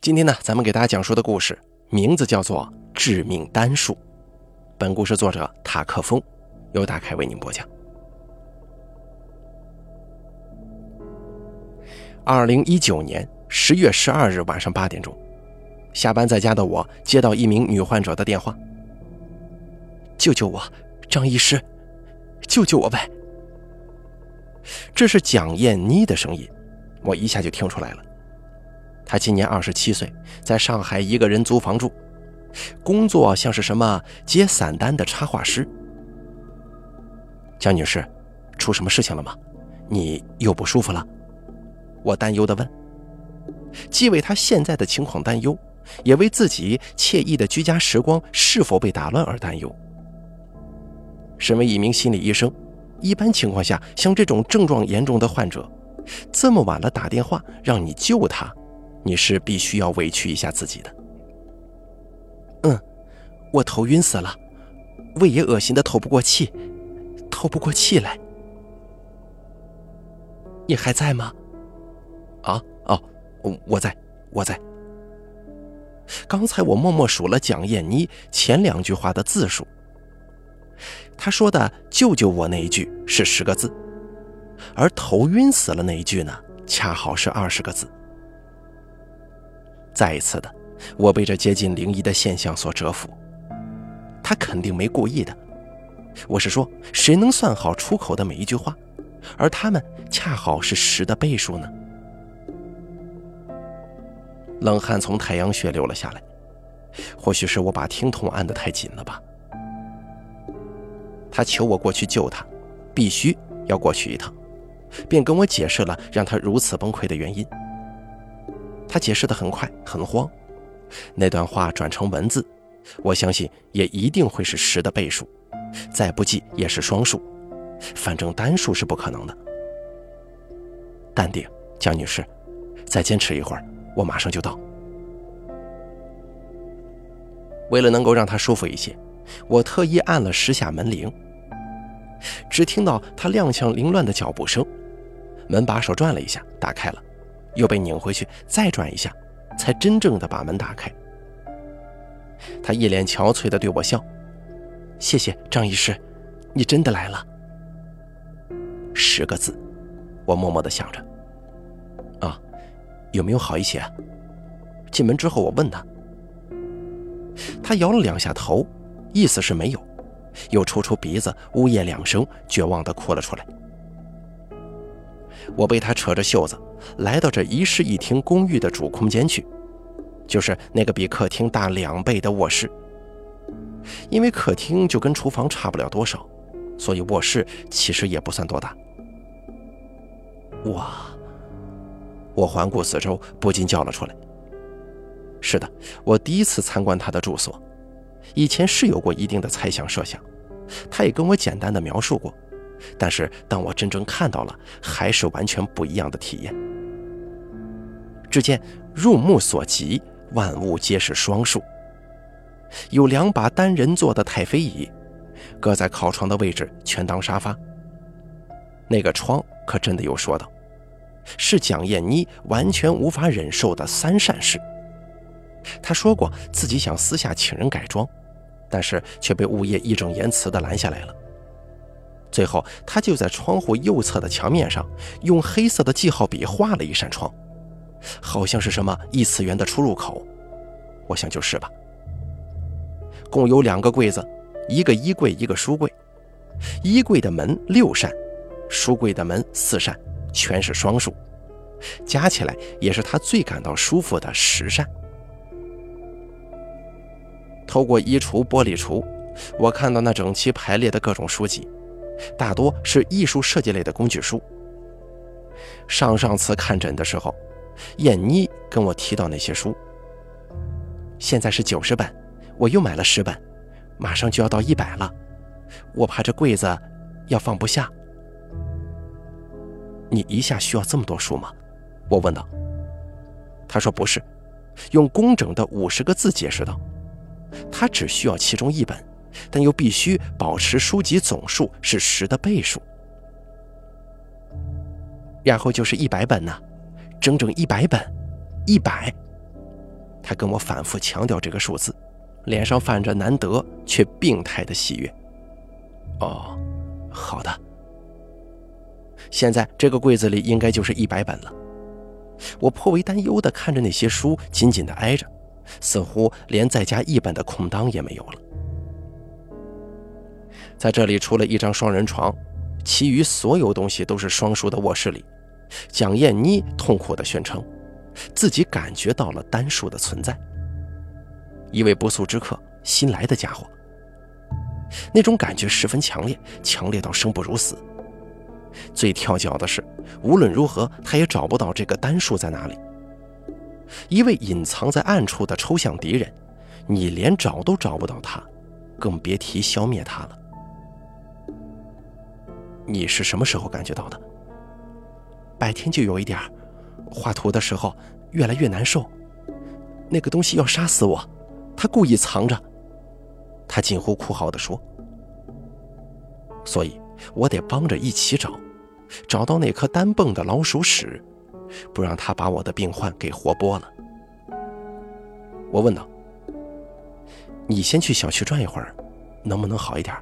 今天呢，咱们给大家讲述的故事名字叫做《致命单数》。本故事作者塔克风，由大凯为您播讲。二零一九年十月十二日晚上八点钟，下班在家的我接到一名女患者的电话：“救救我，张医师，救救我呗！”这是蒋艳妮的声音，我一下就听出来了。他今年二十七岁，在上海一个人租房住，工作像是什么接散单的插画师。江女士，出什么事情了吗？你又不舒服了？我担忧地问。既为他现在的情况担忧，也为自己惬意的居家时光是否被打乱而担忧。身为一名心理医生，一般情况下，像这种症状严重的患者，这么晚了打电话让你救他。你是必须要委屈一下自己的。嗯，我头晕死了，胃也恶心的透不过气，透不过气来。你还在吗？啊哦，我在，我在。刚才我默默数了蒋燕妮前两句话的字数。她说的“救救我”那一句是十个字，而头晕死了那一句呢，恰好是二十个字。再一次的，我被这接近灵异的现象所折服。他肯定没故意的。我是说，谁能算好出口的每一句话？而他们恰好是十的倍数呢？冷汗从太阳穴流了下来。或许是我把听筒按得太紧了吧。他求我过去救他，必须要过去一趟，便跟我解释了让他如此崩溃的原因。他解释的很快，很慌。那段话转成文字，我相信也一定会是十的倍数，再不济也是双数，反正单数是不可能的。淡定，江女士，再坚持一会儿，我马上就到。为了能够让他舒服一些，我特意按了十下门铃。只听到他踉跄凌乱的脚步声，门把手转了一下，打开了。又被拧回去，再转一下，才真正的把门打开。他一脸憔悴的对我笑：“谢谢张医师，你真的来了。”十个字，我默默的想着。啊，有没有好一些？进门之后，我问他，他摇了两下头，意思是没有，又抽抽鼻子，呜咽两声，绝望的哭了出来。我被他扯着袖子来到这一室一厅公寓的主空间去，就是那个比客厅大两倍的卧室。因为客厅就跟厨房差不了多少，所以卧室其实也不算多大。哇！我环顾四周，不禁叫了出来。是的，我第一次参观他的住所，以前是有过一定的猜想设想，他也跟我简单的描述过。但是，当我真正看到了，还是完全不一样的体验。只见入目所及，万物皆是双数。有两把单人座的太妃椅，搁在靠窗的位置，全当沙发。那个窗可真的有说道，是蒋燕妮完全无法忍受的三善事。她说过自己想私下请人改装，但是却被物业义正言辞地拦下来了。最后，他就在窗户右侧的墙面上用黑色的记号笔画了一扇窗，好像是什么异次元的出入口。我想就是吧。共有两个柜子，一个衣柜，一个书柜。衣柜的门六扇，书柜的门四扇，全是双数，加起来也是他最感到舒服的十扇。透过衣橱玻璃橱，我看到那整齐排列的各种书籍。大多是艺术设计类的工具书。上上次看诊的时候，燕妮跟我提到那些书。现在是九十本，我又买了十本，马上就要到一百了。我怕这柜子要放不下。你一下需要这么多书吗？我问道。他说不是，用工整的五十个字解释道，他只需要其中一本。但又必须保持书籍总数是十的倍数，然后就是一百本呢，整整一百本，一百。他跟我反复强调这个数字，脸上泛着难得却病态的喜悦。哦，好的。现在这个柜子里应该就是一百本了。我颇为担忧地看着那些书紧紧地挨着，似乎连再加一本的空档也没有了。在这里，除了一张双人床，其余所有东西都是双数的卧室里。蒋燕妮痛苦地宣称，自己感觉到了单数的存在。一位不速之客，新来的家伙，那种感觉十分强烈，强烈到生不如死。最跳脚的是，无论如何他也找不到这个单数在哪里。一位隐藏在暗处的抽象敌人，你连找都找不到他，更别提消灭他了。你是什么时候感觉到的？白天就有一点画图的时候越来越难受。那个东西要杀死我，他故意藏着。他近乎哭嚎地说。所以。我得帮着一起找，找到那颗单蹦的老鼠屎，不让他把我的病患给活剥了。我问道：“你先去小区转一会儿，能不能好一点？”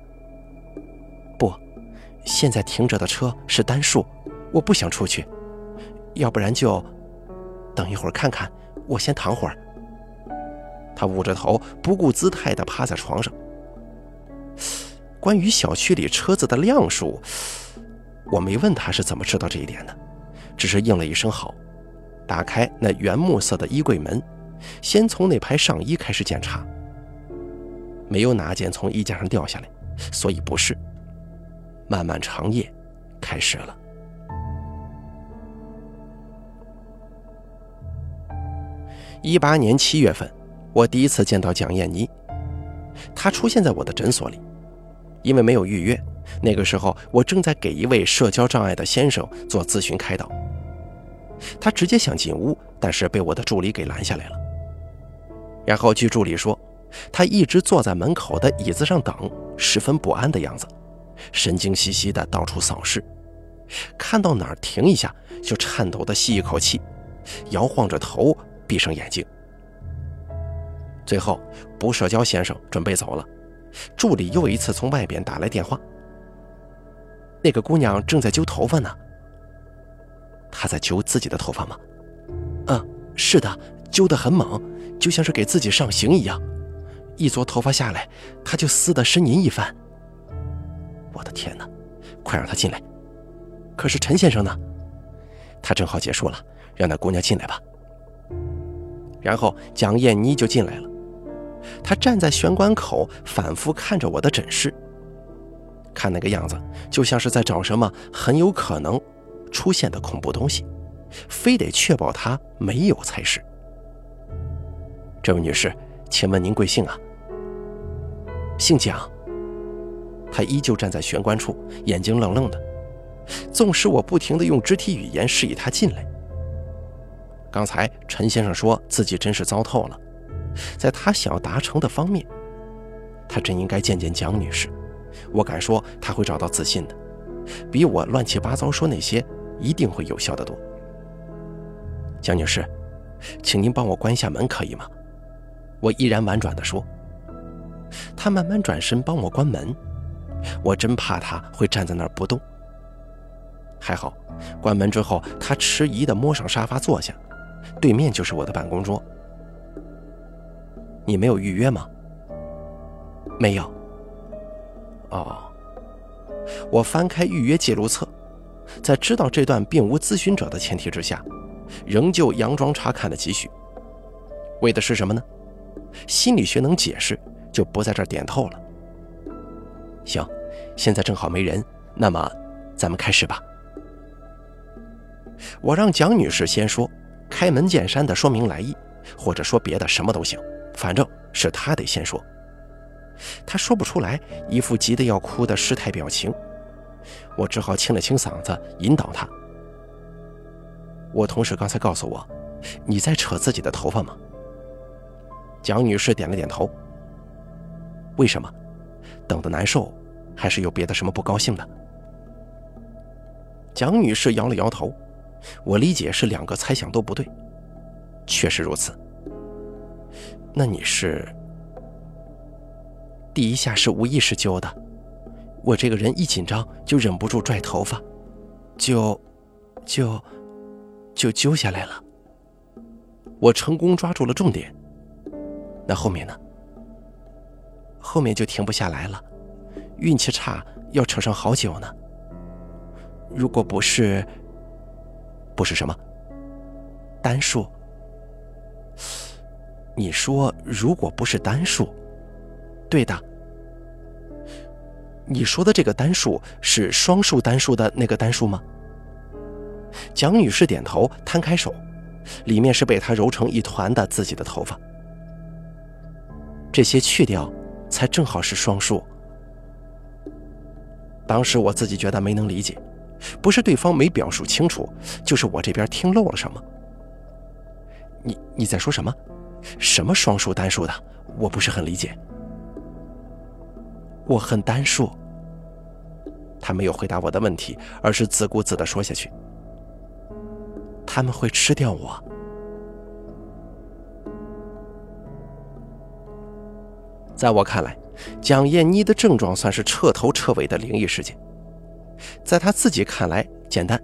现在停着的车是单数，我不想出去。要不然就等一会儿看看，我先躺会儿。他捂着头，不顾姿态地趴在床上。关于小区里车子的辆数，我没问他是怎么知道这一点的，只是应了一声好，打开那原木色的衣柜门，先从那排上衣开始检查，没有哪件从衣架上掉下来，所以不是。漫漫长夜开始了。一八年七月份，我第一次见到蒋燕妮，她出现在我的诊所里。因为没有预约，那个时候我正在给一位社交障碍的先生做咨询开导。他直接想进屋，但是被我的助理给拦下来了。然后据助理说，他一直坐在门口的椅子上等，十分不安的样子，神经兮兮的到处扫视，看到哪儿停一下就颤抖的吸一口气，摇晃着头，闭上眼睛。最后，不社交先生准备走了。助理又一次从外边打来电话。那个姑娘正在揪头发呢。她在揪自己的头发吗？嗯，是的，揪得很猛，就像是给自己上刑一样。一撮头发下来，她就撕得呻吟一番。我的天哪！快让她进来。可是陈先生呢？他正好结束了，让那姑娘进来吧。然后蒋燕妮就进来了。他站在玄关口，反复看着我的诊室，看那个样子，就像是在找什么很有可能出现的恐怖东西，非得确保他没有才是。这位女士，请问您贵姓啊？姓蒋。他依旧站在玄关处，眼睛愣愣的，纵使我不停地用肢体语言示意他进来。刚才陈先生说自己真是糟透了。在他想要达成的方面，他真应该见见蒋女士。我敢说他会找到自信的，比我乱七八糟说那些一定会有效的多。蒋女士，请您帮我关一下门，可以吗？我依然婉转地说。他慢慢转身帮我关门，我真怕他会站在那儿不动。还好，关门之后，他迟疑地摸上沙发坐下，对面就是我的办公桌。你没有预约吗？没有。哦，我翻开预约记录册，在知道这段并无咨询者的前提之下，仍旧佯装查看了几许。为的是什么呢？心理学能解释，就不在这儿点透了。行，现在正好没人，那么咱们开始吧。我让蒋女士先说，开门见山的说明来意，或者说别的什么都行。反正是她得先说，他说不出来，一副急得要哭的失态表情，我只好清了清嗓子引导他。我同事刚才告诉我，你在扯自己的头发吗？蒋女士点了点头。为什么？等得难受，还是有别的什么不高兴的？蒋女士摇了摇头。我理解是两个猜想都不对，确实如此。那你是？第一下是无意识揪的，我这个人一紧张就忍不住拽头发，就，就，就揪下来了。我成功抓住了重点。那后面呢？后面就停不下来了，运气差要扯上好久呢。如果不是，不是什么？单数。你说，如果不是单数，对的。你说的这个单数是双数单数的那个单数吗？蒋女士点头，摊开手，里面是被她揉成一团的自己的头发。这些去掉，才正好是双数。当时我自己觉得没能理解，不是对方没表述清楚，就是我这边听漏了什么。你你在说什么？什么双数单数的？我不是很理解。我恨单数。他没有回答我的问题，而是自顾自地说下去：“他们会吃掉我。”在我看来，蒋燕妮的症状算是彻头彻尾的灵异事件。在他自己看来，简单，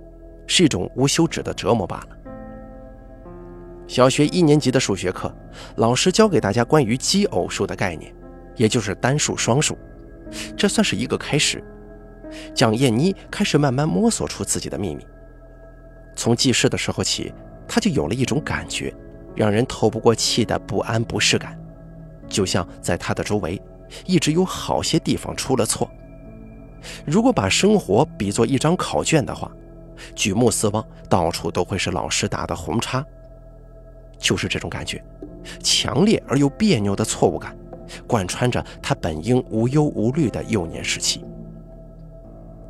是一种无休止的折磨罢了。小学一年级的数学课，老师教给大家关于奇偶数的概念，也就是单数、双数，这算是一个开始。蒋燕妮开始慢慢摸索出自己的秘密。从记事的时候起，她就有了一种感觉，让人透不过气的不安不适感。就像在她的周围，一直有好些地方出了错。如果把生活比作一张考卷的话，举目四望，到处都会是老师打的红叉。就是这种感觉，强烈而又别扭的错误感，贯穿着他本应无忧无虑的幼年时期。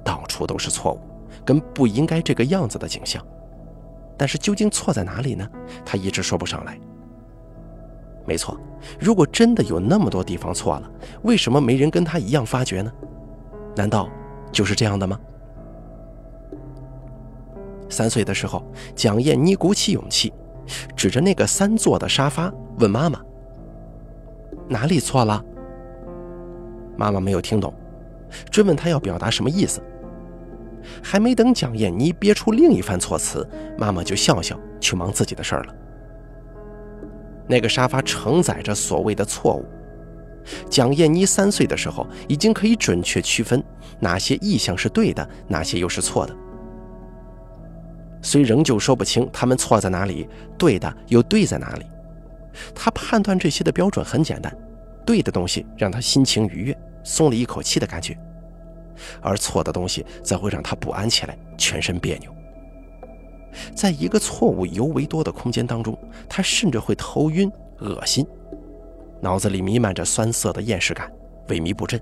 到处都是错误，跟不应该这个样子的景象。但是究竟错在哪里呢？他一直说不上来。没错，如果真的有那么多地方错了，为什么没人跟他一样发觉呢？难道就是这样的吗？三岁的时候，蒋燕妮鼓起勇气，指着那个三座的沙发问妈妈：“哪里错了？”妈妈没有听懂，追问她要表达什么意思。还没等蒋燕妮憋出另一番措辞，妈妈就笑笑去忙自己的事儿了。那个沙发承载着所谓的错误。蒋燕妮三岁的时候，已经可以准确区分哪些意向是对的，哪些又是错的。虽仍旧说不清他们错在哪里，对的又对在哪里。他判断这些的标准很简单：对的东西让他心情愉悦，松了一口气的感觉；而错的东西则会让他不安起来，全身别扭。在一个错误尤为多的空间当中，他甚至会头晕、恶心，脑子里弥漫着酸涩的厌食感，萎靡不振。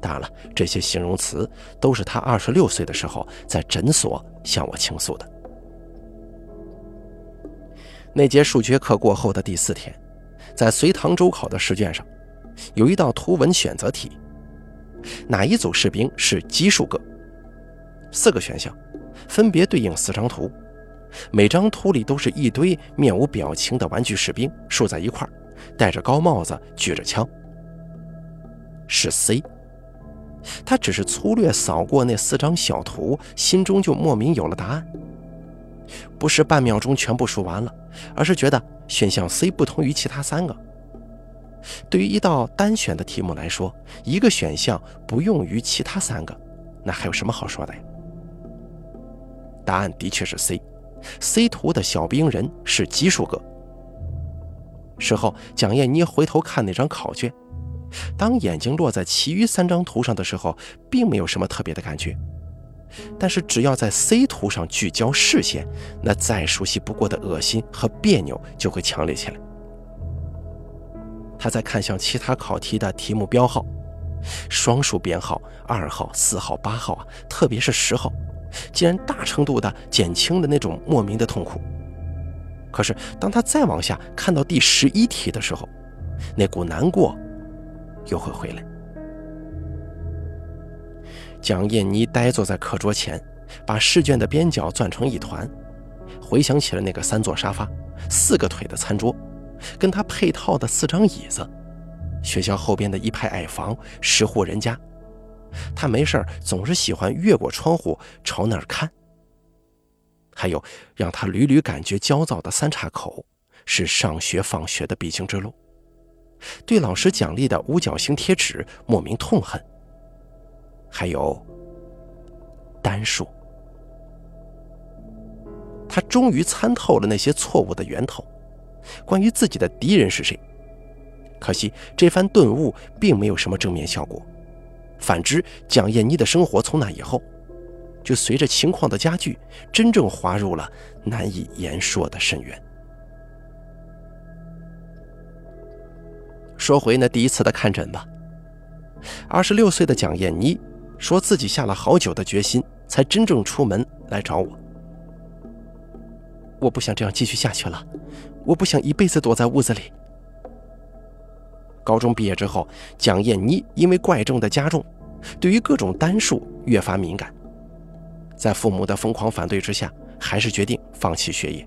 当然了，这些形容词都是他二十六岁的时候在诊所向我倾诉的。那节数学课过后的第四天，在随堂周考的试卷上，有一道图文选择题：哪一组士兵是奇数个？四个选项。分别对应四张图，每张图里都是一堆面无表情的玩具士兵竖在一块儿，戴着高帽子，举着枪。是 C。他只是粗略扫过那四张小图，心中就莫名有了答案。不是半秒钟全部数完了，而是觉得选项 C 不同于其他三个。对于一道单选的题目来说，一个选项不用于其他三个，那还有什么好说的呀？答案的确是 C，C 图的小兵人是奇数个。事后，蒋燕妮回头看那张考卷，当眼睛落在其余三张图上的时候，并没有什么特别的感觉。但是，只要在 C 图上聚焦视线，那再熟悉不过的恶心和别扭就会强烈起来。他在看向其他考题的题目标号，双数编号二号、四号、八号啊，特别是十号。竟然大程度的减轻了那种莫名的痛苦。可是，当他再往下看到第十一题的时候，那股难过又会回来。蒋燕妮呆坐在课桌前，把试卷的边角攥成一团，回想起了那个三座沙发、四个腿的餐桌，跟他配套的四张椅子，学校后边的一排矮房，十户人家。他没事总是喜欢越过窗户朝那儿看。还有让他屡屡感觉焦躁的三岔口，是上学放学的必经之路。对老师奖励的五角星贴纸莫名痛恨。还有单数。他终于参透了那些错误的源头，关于自己的敌人是谁。可惜这番顿悟并没有什么正面效果。反之，蒋燕妮的生活从那以后，就随着情况的加剧，真正滑入了难以言说的深渊。说回那第一次的看诊吧。二十六岁的蒋燕妮说自己下了好久的决心，才真正出门来找我。我不想这样继续下去了，我不想一辈子躲在屋子里。高中毕业之后，蒋燕妮因为怪症的加重，对于各种单数越发敏感。在父母的疯狂反对之下，还是决定放弃学业。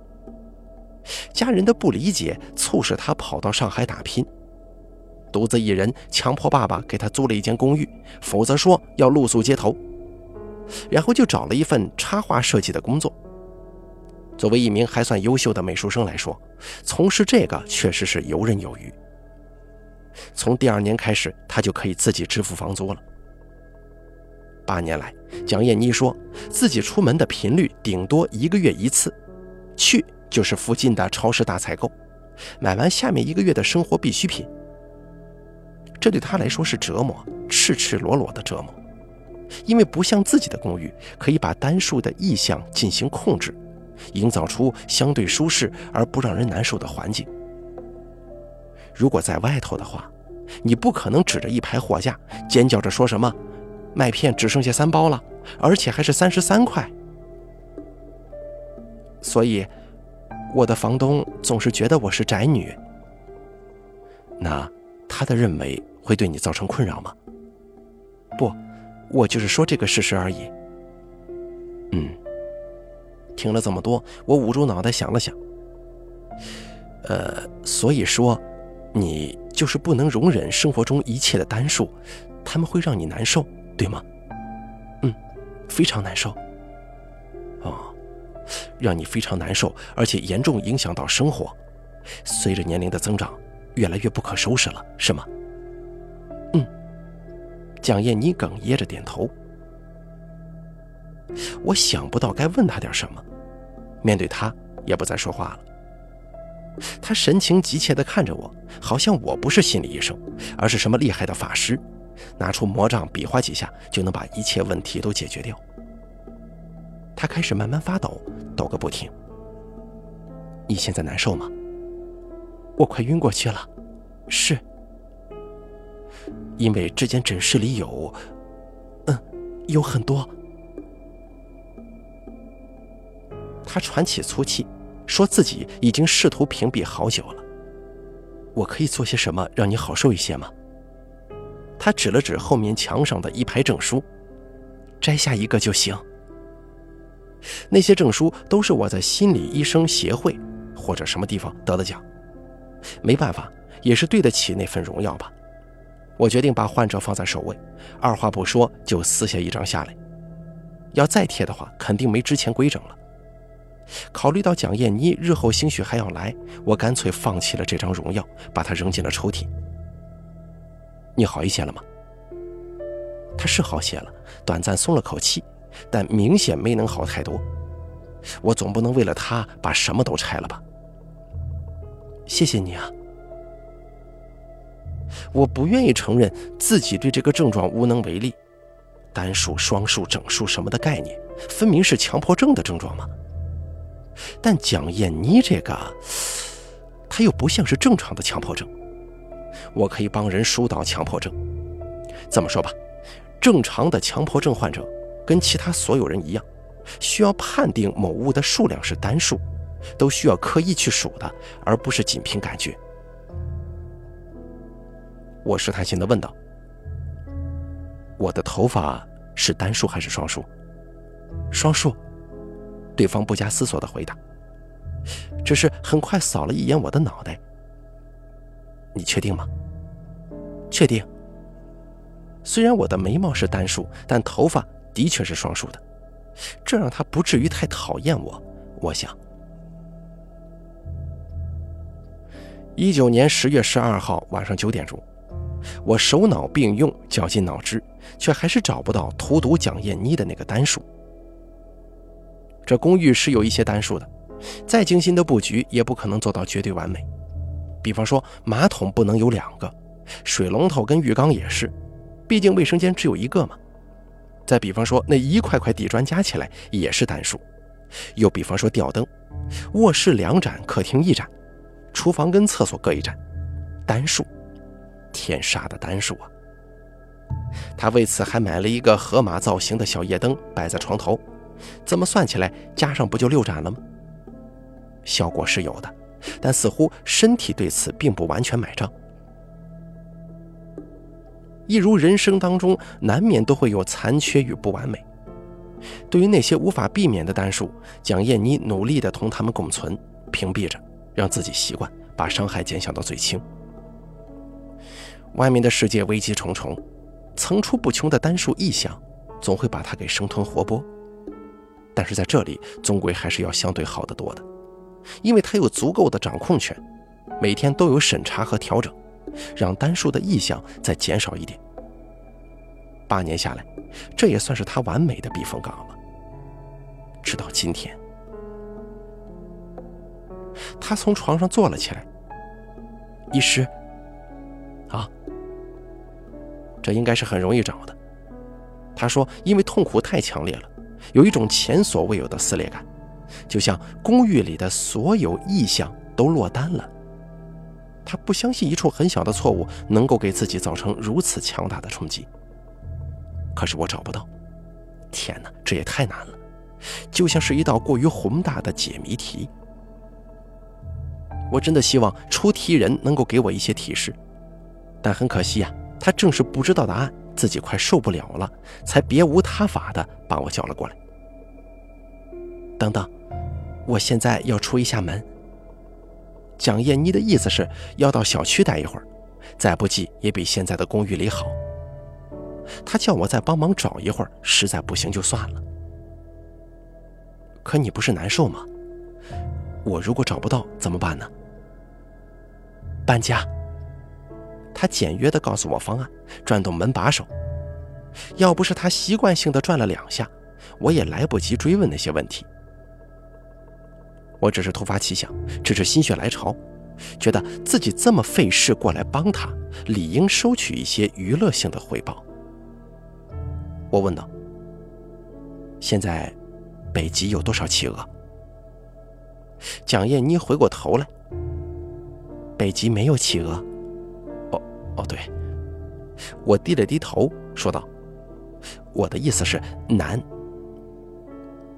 家人的不理解促使他跑到上海打拼，独自一人强迫爸爸给他租了一间公寓，否则说要露宿街头。然后就找了一份插画设计的工作。作为一名还算优秀的美术生来说，从事这个确实是游刃有余。从第二年开始，他就可以自己支付房租了。八年来，蒋艳妮说自己出门的频率顶多一个月一次，去就是附近的超市大采购，买完下面一个月的生活必需品。这对他来说是折磨，赤赤裸裸的折磨，因为不像自己的公寓可以把单数的意向进行控制，营造出相对舒适而不让人难受的环境。如果在外头的话，你不可能指着一排货架尖叫着说什么“麦片只剩下三包了，而且还是三十三块”。所以，我的房东总是觉得我是宅女。那他的认为会对你造成困扰吗？不，我就是说这个事实而已。嗯，听了这么多，我捂住脑袋想了想。呃，所以说。你就是不能容忍生活中一切的单数，他们会让你难受，对吗？嗯，非常难受。哦，让你非常难受，而且严重影响到生活，随着年龄的增长，越来越不可收拾了，是吗？嗯，蒋燕妮哽咽着点头。我想不到该问他点什么，面对他也不再说话了。他神情急切地看着我，好像我不是心理医生，而是什么厉害的法师，拿出魔杖比划几下就能把一切问题都解决掉。他开始慢慢发抖，抖个不停。你现在难受吗？我快晕过去了。是，因为这间诊室里有，嗯，有很多。他喘起粗气。说自己已经试图屏蔽好久了。我可以做些什么让你好受一些吗？他指了指后面墙上的一排证书，摘下一个就行。那些证书都是我在心理医生协会或者什么地方得的奖，没办法，也是对得起那份荣耀吧。我决定把患者放在首位，二话不说就撕下一张下来。要再贴的话，肯定没之前规整了。考虑到蒋燕妮日后兴许还要来，我干脆放弃了这张荣耀，把它扔进了抽屉。你好一些了吗？他是好些了，短暂松了口气，但明显没能好太多。我总不能为了他把什么都拆了吧？谢谢你啊！我不愿意承认自己对这个症状无能为力。单数、双数、整数什么的概念，分明是强迫症的症状吗？但蒋燕妮这个，她又不像是正常的强迫症。我可以帮人疏导强迫症。这么说吧，正常的强迫症患者跟其他所有人一样，需要判定某物的数量是单数，都需要刻意去数的，而不是仅凭感觉。我试探性的问道：“我的头发是单数还是双数？”双数。对方不加思索的回答，只是很快扫了一眼我的脑袋，你确定吗？确定。虽然我的眉毛是单数，但头发的确是双数的，这让他不至于太讨厌我。我想。一九年十月十二号晚上九点钟，我手脑并用，绞尽脑汁，却还是找不到荼毒蒋艳妮的那个单数。这公寓是有一些单数的，再精心的布局也不可能做到绝对完美。比方说，马桶不能有两个，水龙头跟浴缸也是，毕竟卫生间只有一个嘛。再比方说，那一块块地砖加起来也是单数。又比方说，吊灯，卧室两盏，客厅一盏。厨房跟厕所各一盏，单数，天杀的单数啊！他为此还买了一个河马造型的小夜灯摆在床头，怎么算起来加上不就六盏了吗？效果是有的，但似乎身体对此并不完全买账。一如人生当中难免都会有残缺与不完美，对于那些无法避免的单数，蒋燕妮努力地同他们共存，屏蔽着。让自己习惯把伤害减小到最轻。外面的世界危机重重，层出不穷的单数异象总会把它给生吞活剥。但是在这里，终归还是要相对好得多的，因为他有足够的掌控权，每天都有审查和调整，让单数的意向再减少一点。八年下来，这也算是他完美的避风港了。直到今天。他从床上坐了起来。医师，啊，这应该是很容易找的。他说，因为痛苦太强烈了，有一种前所未有的撕裂感，就像公寓里的所有异象都落单了。他不相信一处很小的错误能够给自己造成如此强大的冲击。可是我找不到。天哪，这也太难了，就像是一道过于宏大的解谜题。我真的希望出题人能够给我一些提示，但很可惜啊，他正是不知道答案，自己快受不了了，才别无他法的把我叫了过来。等等，我现在要出一下门。蒋燕妮的意思是要到小区待一会儿，再不济也比现在的公寓里好。他叫我再帮忙找一会儿，实在不行就算了。可你不是难受吗？我如果找不到怎么办呢？搬家。他简约地告诉我方案，转动门把手。要不是他习惯性地转了两下，我也来不及追问那些问题。我只是突发奇想，只是心血来潮，觉得自己这么费事过来帮他，理应收取一些娱乐性的回报。我问道：“现在北极有多少企鹅？”蒋燕妮回过头来。北极没有企鹅。哦，对，我低了低头说道：“我的意思是南。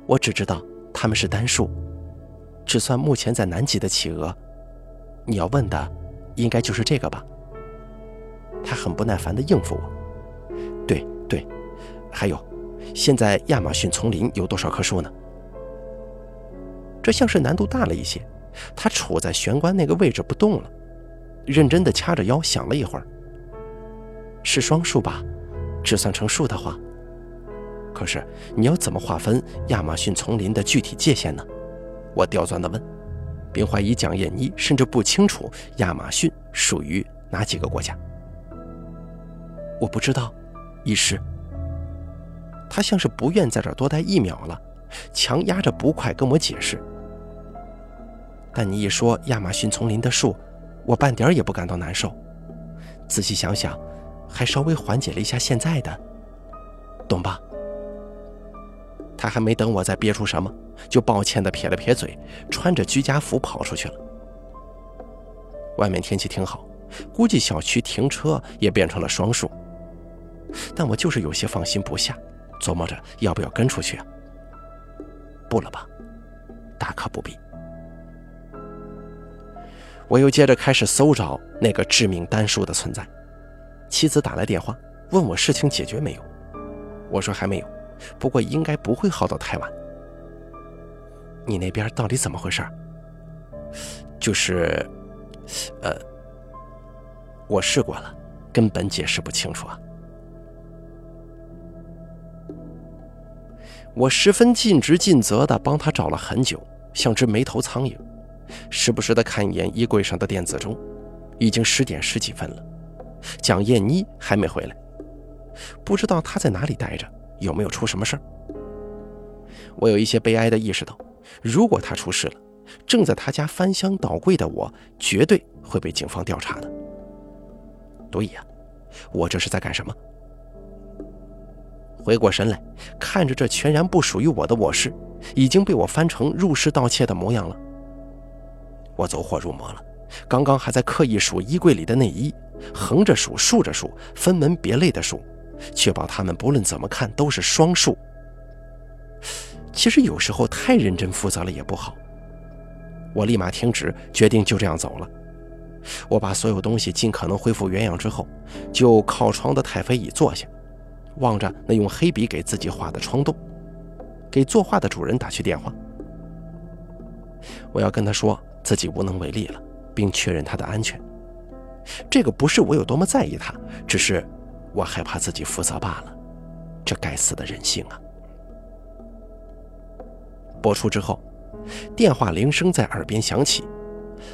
我只知道他们是单数，只算目前在南极的企鹅。你要问的，应该就是这个吧？”他很不耐烦地应付我：“对对，还有，现在亚马逊丛林有多少棵树呢？”这像是难度大了一些。他处在玄关那个位置不动了，认真的掐着腰想了一会儿。是双数吧？只算成数的话。可是你要怎么划分亚马逊丛林的具体界限呢？我刁钻的问，并怀疑蒋燕妮甚至不清楚亚马逊属于哪几个国家。我不知道，医师。他像是不愿在这儿多待一秒了，强压着不快跟我解释。但你一说亚马逊丛林的树，我半点也不感到难受。仔细想想，还稍微缓解了一下现在的，懂吧？他还没等我再憋出什么，就抱歉地撇了撇嘴，穿着居家服跑出去了。外面天气挺好，估计小区停车也变成了双数。但我就是有些放心不下，琢磨着要不要跟出去啊？不了吧，大可不必。我又接着开始搜找那个致命单数的存在。妻子打来电话，问我事情解决没有。我说还没有，不过应该不会耗到太晚。你那边到底怎么回事？就是，呃，我试过了，根本解释不清楚啊。我十分尽职尽责地帮他找了很久，像只没头苍蝇，时不时地看一眼衣柜上的电子钟，已经十点十几分了。蒋燕妮还没回来，不知道她在哪里待着，有没有出什么事儿。我有一些悲哀地意识到，如果她出事了，正在她家翻箱倒柜的我，绝对会被警方调查的。对呀，我这是在干什么？回过神来，看着这全然不属于我的卧室，已经被我翻成入室盗窃的模样了。我走火入魔了，刚刚还在刻意数衣柜里的内衣，横着数、竖着数，分门别类的数，确保它们不论怎么看都是双数。其实有时候太认真负责了也不好。我立马停止，决定就这样走了。我把所有东西尽可能恢复原样之后，就靠窗的太妃椅坐下。望着那用黑笔给自己画的窗洞，给作画的主人打去电话。我要跟他说自己无能为力了，并确认他的安全。这个不是我有多么在意他，只是我害怕自己负责罢了。这该死的人性啊！播出之后，电话铃声在耳边响起，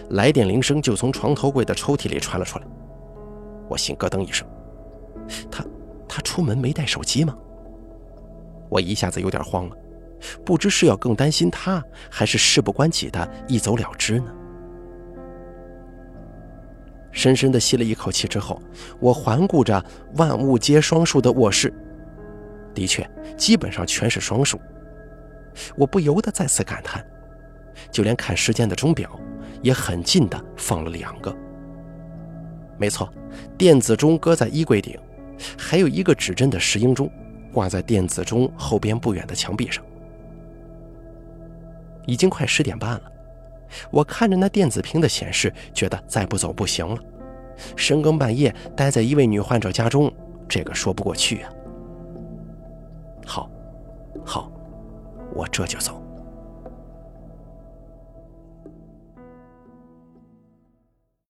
来电铃声就从床头柜的抽屉里传了出来。我心咯噔一声，他。他出门没带手机吗？我一下子有点慌了，不知是要更担心他，还是事不关己的一走了之呢？深深的吸了一口气之后，我环顾着万物皆双数的卧室，的确，基本上全是双数。我不由得再次感叹，就连看时间的钟表，也很近的放了两个。没错，电子钟搁在衣柜顶。还有一个指针的石英钟，挂在电子钟后边不远的墙壁上。已经快十点半了，我看着那电子屏的显示，觉得再不走不行了。深更半夜待在一位女患者家中，这个说不过去啊。好，好，我这就走。